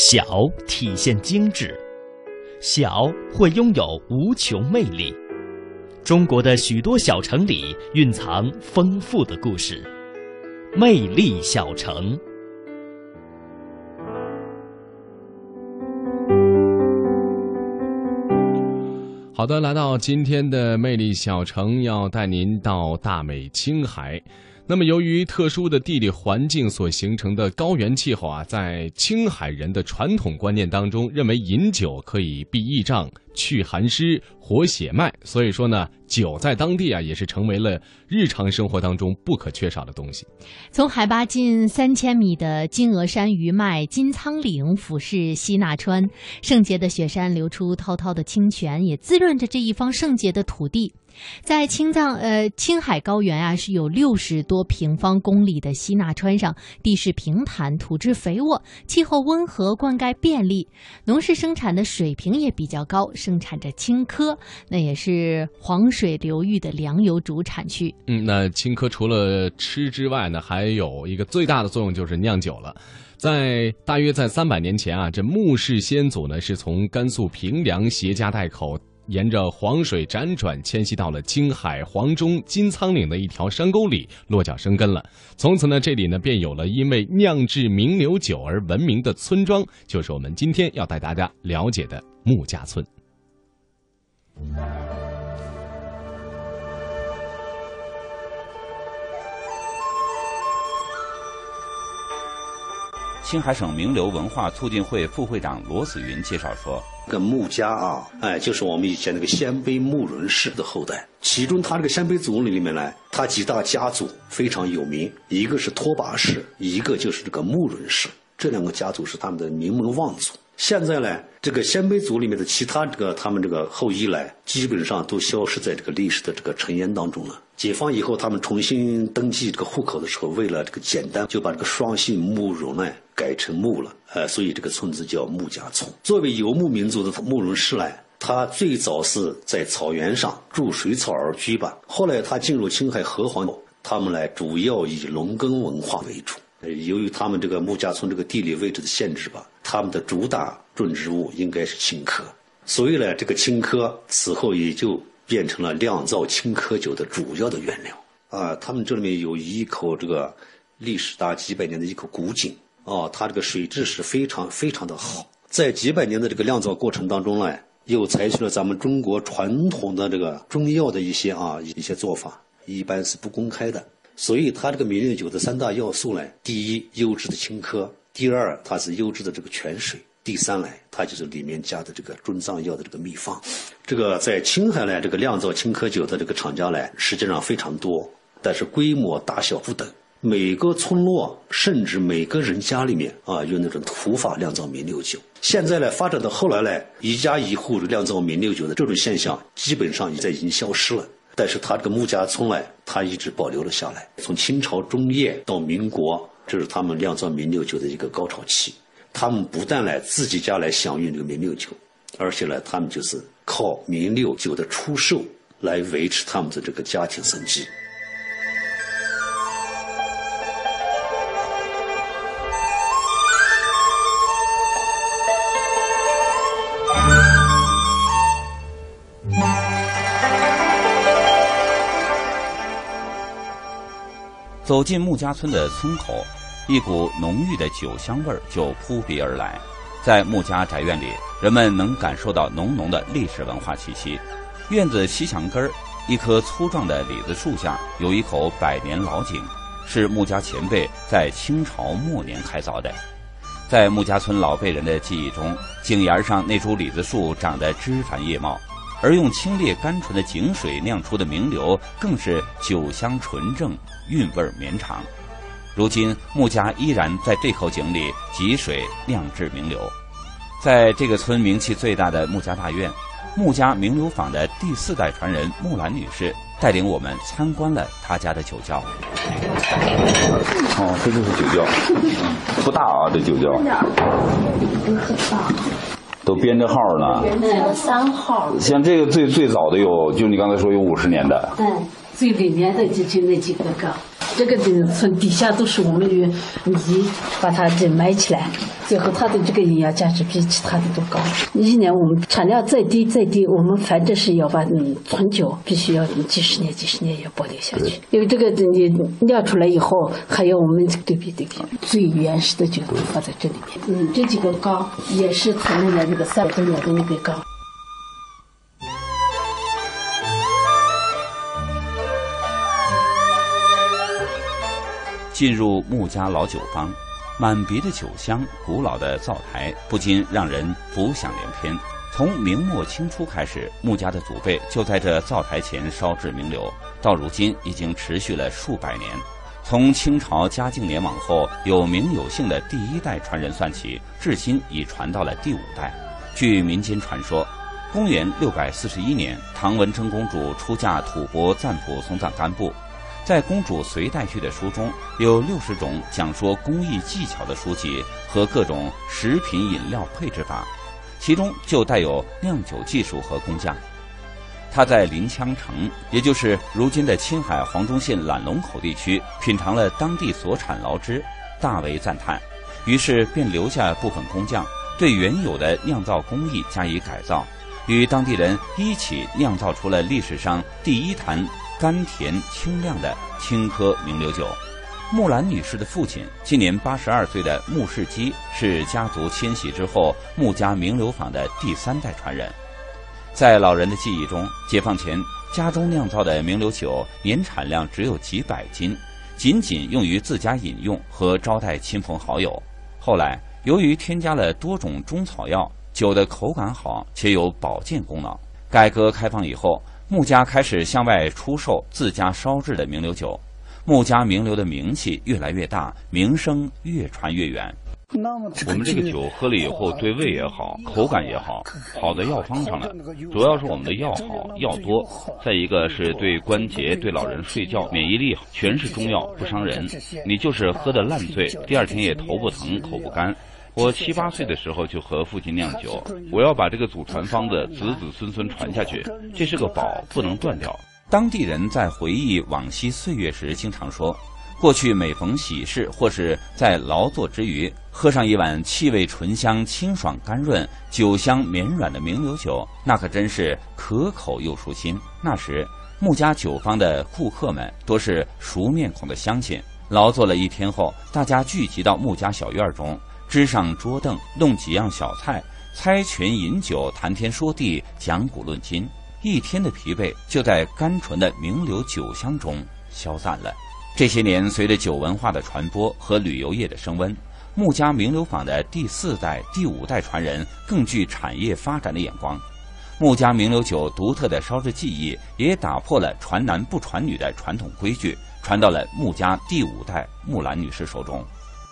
小体现精致，小会拥有无穷魅力。中国的许多小城里蕴藏丰富的故事，魅力小城。好的，来到今天的魅力小城，要带您到大美青海。那么，由于特殊的地理环境所形成的高原气候啊，在青海人的传统观念当中，认为饮酒可以避疫障、去寒湿、活血脉，所以说呢，酒在当地啊，也是成为了日常生活当中不可缺少的东西。从海拔近三千米的金峨山余脉金苍岭俯视西纳川，圣洁的雪山流出滔滔的清泉，也滋润着这一方圣洁的土地。在青藏呃青海高原啊，是有六十多平方公里的西纳川上，地势平坦，土质肥沃，气候温和，灌溉便利，农事生产的水平也比较高，生产着青稞，那也是黄水流域的粮油主产区。嗯，那青稞除了吃之外呢，还有一个最大的作用就是酿酒了。在大约在三百年前啊，这穆氏先祖呢是从甘肃平凉携家带口。沿着黄水辗转迁徙到了青海黄中金仓岭的一条山沟里落脚生根了。从此呢，这里呢便有了因为酿制名流酒而闻名的村庄，就是我们今天要带大家了解的穆家村。青海省名流文化促进会副会长罗子云介绍说：“这个穆家啊，哎，就是我们以前那个鲜卑穆伦氏的后代。其中，他这个鲜卑族里面呢，他几大家族非常有名，一个是拓跋氏，一个就是这个穆伦氏。这两个家族是他们的名门望族。现在呢，这个鲜卑族里面的其他这个他们这个后裔呢，基本上都消失在这个历史的这个尘烟当中了。解放以后，他们重新登记这个户口的时候，为了这个简单，就把这个双姓慕容呢。”改成穆了，呃，所以这个村子叫穆家村。作为游牧民族的慕容氏呢，他最早是在草原上筑水草而居吧。后来他进入青海河湟，他们来主要以农耕文化为主。由于他们这个穆家村这个地理位置的限制吧，他们的主打种植物应该是青稞，所以呢，这个青稞此后也就变成了酿造青稞酒的主要的原料。啊，他们这里面有一口这个历史达几百年的一口古井。哦，它这个水质是非常非常的好，在几百年的这个酿造过程当中呢，又采取了咱们中国传统的这个中药的一些啊一些做法，一般是不公开的。所以它这个米酿酒的三大要素呢，第一，优质的青稞；第二，它是优质的这个泉水；第三呢，它就是里面加的这个中藏药的这个秘方。这个在青海呢，这个酿造青稞酒的这个厂家呢，实际上非常多，但是规模大小不等。每个村落甚至每个人家里面啊，用那种土法酿造名六酒。现在呢，发展到后来呢，一家一户酿造名六酒的这种现象，基本上已经消失了。但是它这个穆家村呢，它一直保留了下来。从清朝中叶到民国，这是他们酿造名六酒的一个高潮期。他们不但来自己家来享用这个名六酒，而且呢，他们就是靠名六酒的出售来维持他们的这个家庭生计。走进穆家村的村口，一股浓郁的酒香味儿就扑鼻而来。在穆家宅院里，人们能感受到浓浓的历史文化气息。院子西墙根儿，一棵粗壮的李子树下有一口百年老井，是穆家前辈在清朝末年开凿的。在穆家村老辈人的记忆中，井沿上那株李子树长得枝繁叶茂。而用清冽甘醇的井水酿出的名流，更是酒香纯正，韵味绵长。如今穆家依然在这口井里汲水酿制名流。在这个村名气最大的穆家大院，穆家名流坊的第四代传人穆兰女士带领我们参观了她家的酒窖。哦，这就是酒窖，不大啊，这酒窖。不很大。都编着号呢，嗯，三号。像这个最最早的有，就你刚才说有五十年的。对，最里面的就就那几个个。这个的从底下都是我们用泥把它这埋起来，最后它的这个营养价值比其他的都高。一年我们产量再低再低，我们反正是要把嗯存酒必须要几十年几十年要保留下去，因为这个你酿出来以后，还要我们对比对比，最原始的酒都放在这里面。嗯，这几个缸也是从那年这个三百多年的那个缸。进入穆家老酒坊，满鼻的酒香，古老的灶台不禁让人浮想联翩。从明末清初开始，穆家的祖辈就在这灶台前烧制名流，到如今已经持续了数百年。从清朝嘉靖年往后有名有姓的第一代传人算起，至今已传到了第五代。据民间传说，公元六百四十一年，唐文成公主出嫁吐蕃赞普松赞干布。在公主隋带去的书中有六十种讲说工艺技巧的书籍和各种食品饮料配制法，其中就带有酿酒技术和工匠。他在临羌城，也就是如今的青海黄忠县揽龙口地区，品尝了当地所产醪汁，大为赞叹，于是便留下部分工匠对原有的酿造工艺加以改造，与当地人一起酿造出了历史上第一坛。甘甜清亮的青稞名流酒，木兰女士的父亲今年八十二岁的穆世基是家族迁徙之后穆家名流坊的第三代传人。在老人的记忆中，解放前家中酿造的名流酒年产量只有几百斤，仅仅用于自家饮用和招待亲朋好友。后来由于添加了多种中草药，酒的口感好且有保健功能。改革开放以后。穆家开始向外出售自家烧制的名流酒，穆家名流的名气越来越大，名声越传越远。我们这个酒喝了以后，对胃也好，口感也好，好在药方上了。主要是我们的药好，药多。再一个是对关节、对老人睡觉、免疫力好，全是中药，不伤人。你就是喝的烂醉，第二天也头不疼、口不干。我七八岁的时候就和父亲酿酒，我要把这个祖传方子子子孙孙传下去，这是个宝，不能断掉。当地人在回忆往昔岁月时，经常说，过去每逢喜事或是在劳作之余，喝上一碗气味醇香、清爽甘润、酒香绵软的名流酒，那可真是可口又舒心。那时，穆家酒坊的顾客们多是熟面孔的乡亲，劳作了一天后，大家聚集到穆家小院中。支上桌凳，弄几样小菜，猜拳饮酒，谈天说地，讲古论今，一天的疲惫就在甘醇的名流酒香中消散了。这些年，随着酒文化的传播和旅游业的升温，穆家名流坊的第四代、第五代传人更具产业发展的眼光。穆家名流酒独特的烧制技艺，也打破了传男不传女的传统规矩，传到了穆家第五代木兰女士手中。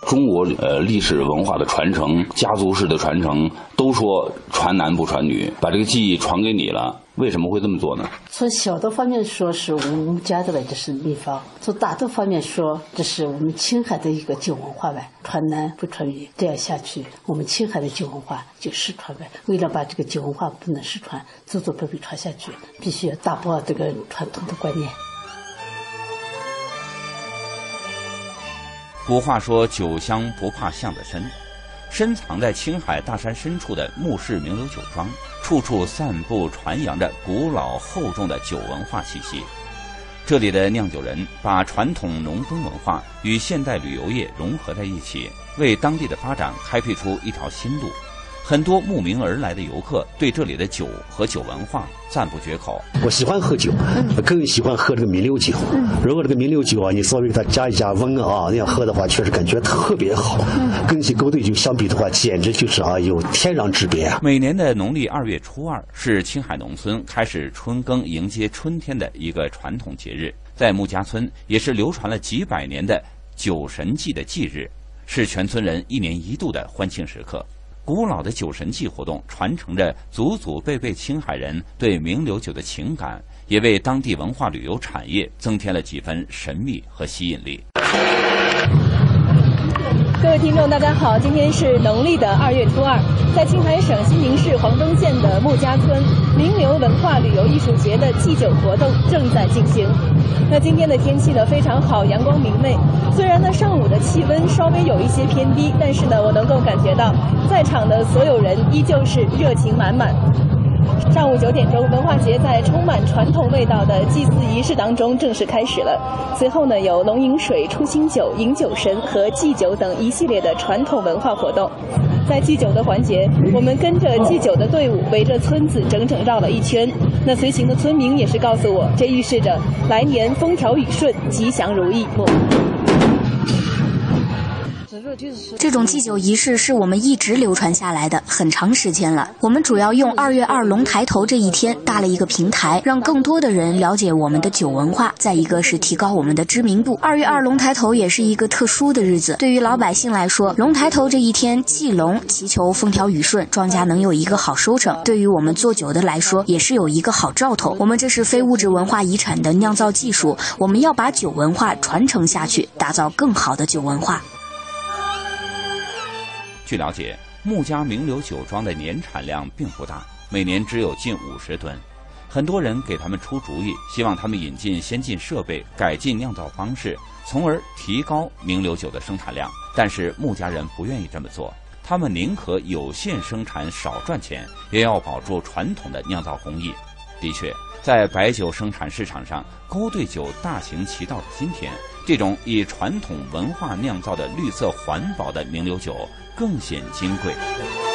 中国呃历史文化的传承，家族式的传承，都说传男不传女，把这个技艺传给你了，为什么会这么做呢？从小的方面说，是我们家的呗这是秘方；从大的方面说，这是我们青海的一个酒文化呗，传男不传女，这样下去，我们青海的酒文化就失传呗。为了把这个酒文化不能失传，祖祖辈辈传下去，必须要打破这个传统的观念。古话说：“酒香不怕巷子深。”深藏在青海大山深处的穆氏名流酒庄，处处散布传扬着古老厚重的酒文化气息。这里的酿酒人把传统农耕文化与现代旅游业融合在一起，为当地的发展开辟出一条新路。很多慕名而来的游客对这里的酒和酒文化赞不绝口。我喜欢喝酒，更喜欢喝这个名流酒。如果这个名流酒啊，你稍微给它加一加温啊，那样喝的话，确实感觉特别好。跟起勾兑酒相比的话，简直就是啊，有天壤之别啊。每年的农历二月初二是青海农村开始春耕、迎接春天的一个传统节日，在穆家村也是流传了几百年的酒神祭的祭日，是全村人一年一度的欢庆时刻。古老的酒神祭活动传承着祖祖辈辈青海人对名流酒的情感，也为当地文化旅游产业增添了几分神秘和吸引力。各位听众，大家好，今天是农历的二月初二，在青海省西宁市黄东县的穆家村，名流文化旅游艺术节的祭酒活动正在进行。那今天的天气呢非常好，阳光明媚。虽然呢上午的气温稍微有一些偏低，但是呢我能够感觉到，在场的所有人依旧是热情满满。上午九点钟，文化节在充满传统味道的祭祀仪式当中正式开始了。随后呢，有龙迎水、出新酒、迎酒神和祭酒等一系列的传统文化活动。在祭酒的环节，我们跟着祭酒的队伍围着村子整整绕了一圈。那随行的村民也是告诉我，这预示着来年风调雨顺、吉祥如意。这种祭酒仪式是我们一直流传下来的，很长时间了。我们主要用二月二龙抬头这一天搭了一个平台，让更多的人了解我们的酒文化。再一个是提高我们的知名度。二月二龙抬头也是一个特殊的日子，对于老百姓来说，龙抬头这一天祭龙，祈求风调雨顺，庄稼能有一个好收成。对于我们做酒的来说，也是有一个好兆头。我们这是非物质文化遗产的酿造技术，我们要把酒文化传承下去，打造更好的酒文化。据了解，穆家名流酒庄的年产量并不大，每年只有近五十吨。很多人给他们出主意，希望他们引进先进设备，改进酿造方式，从而提高名流酒的生产量。但是穆家人不愿意这么做，他们宁可有限生产少赚钱，也要保住传统的酿造工艺。的确，在白酒生产市场上，勾兑酒大行其道的今天，这种以传统文化酿造的绿色环保的名流酒。更显金贵。